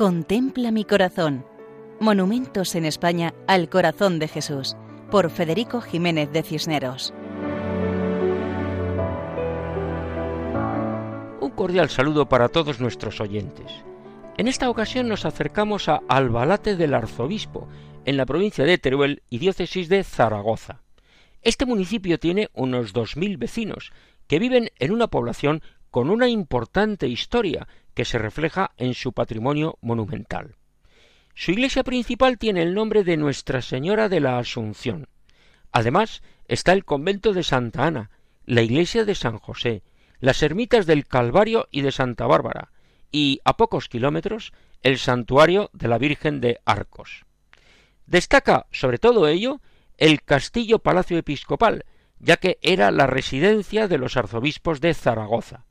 Contempla mi corazón. Monumentos en España al corazón de Jesús, por Federico Jiménez de Cisneros. Un cordial saludo para todos nuestros oyentes. En esta ocasión nos acercamos a Albalate del Arzobispo, en la provincia de Teruel y diócesis de Zaragoza. Este municipio tiene unos dos mil vecinos que viven en una población con una importante historia que se refleja en su patrimonio monumental. Su iglesia principal tiene el nombre de Nuestra Señora de la Asunción. Además está el convento de Santa Ana, la iglesia de San José, las ermitas del Calvario y de Santa Bárbara, y a pocos kilómetros el santuario de la Virgen de Arcos. Destaca sobre todo ello el castillo palacio episcopal, ya que era la residencia de los arzobispos de Zaragoza.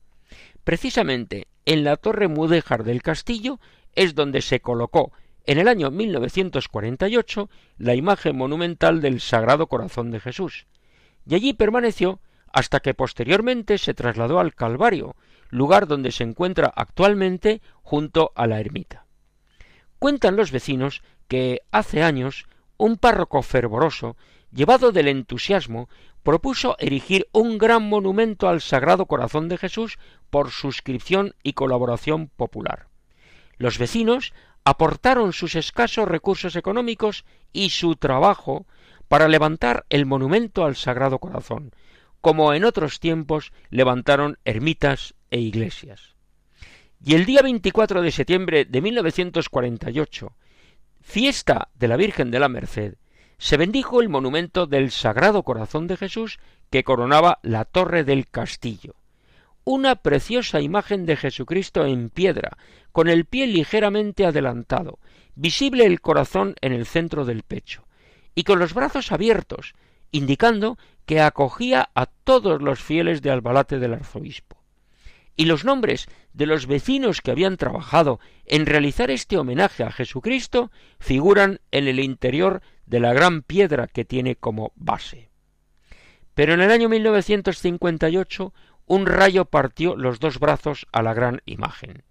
Precisamente en la torre mudéjar del castillo es donde se colocó en el año 1948 la imagen monumental del Sagrado Corazón de Jesús, y allí permaneció hasta que posteriormente se trasladó al Calvario, lugar donde se encuentra actualmente junto a la ermita. Cuentan los vecinos que hace años un párroco fervoroso, llevado del entusiasmo, propuso erigir un gran monumento al Sagrado Corazón de Jesús por suscripción y colaboración popular. Los vecinos aportaron sus escasos recursos económicos y su trabajo para levantar el monumento al Sagrado Corazón, como en otros tiempos levantaron ermitas e iglesias. Y el día 24 de septiembre de 1948, fiesta de la Virgen de la Merced, se bendijo el monumento del Sagrado Corazón de Jesús que coronaba la torre del castillo. Una preciosa imagen de Jesucristo en piedra, con el pie ligeramente adelantado, visible el corazón en el centro del pecho, y con los brazos abiertos, indicando que acogía a todos los fieles de Albalate del arzobispo. Y los nombres de los vecinos que habían trabajado en realizar este homenaje a Jesucristo figuran en el interior de la gran piedra que tiene como base. Pero en el año 1958 un rayo partió los dos brazos a la gran imagen.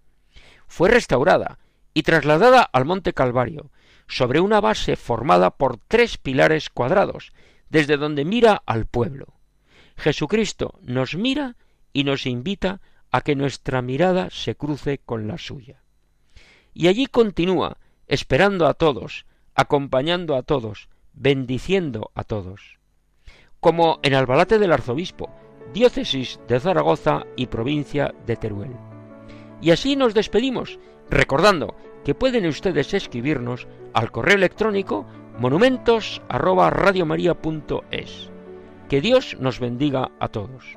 Fue restaurada y trasladada al Monte Calvario, sobre una base formada por tres pilares cuadrados, desde donde mira al pueblo. Jesucristo nos mira y nos invita a que nuestra mirada se cruce con la suya. Y allí continúa, esperando a todos, acompañando a todos, bendiciendo a todos. Como en Albalate del Arzobispo, diócesis de Zaragoza y provincia de Teruel. Y así nos despedimos, recordando que pueden ustedes escribirnos al correo electrónico monumentos Que Dios nos bendiga a todos.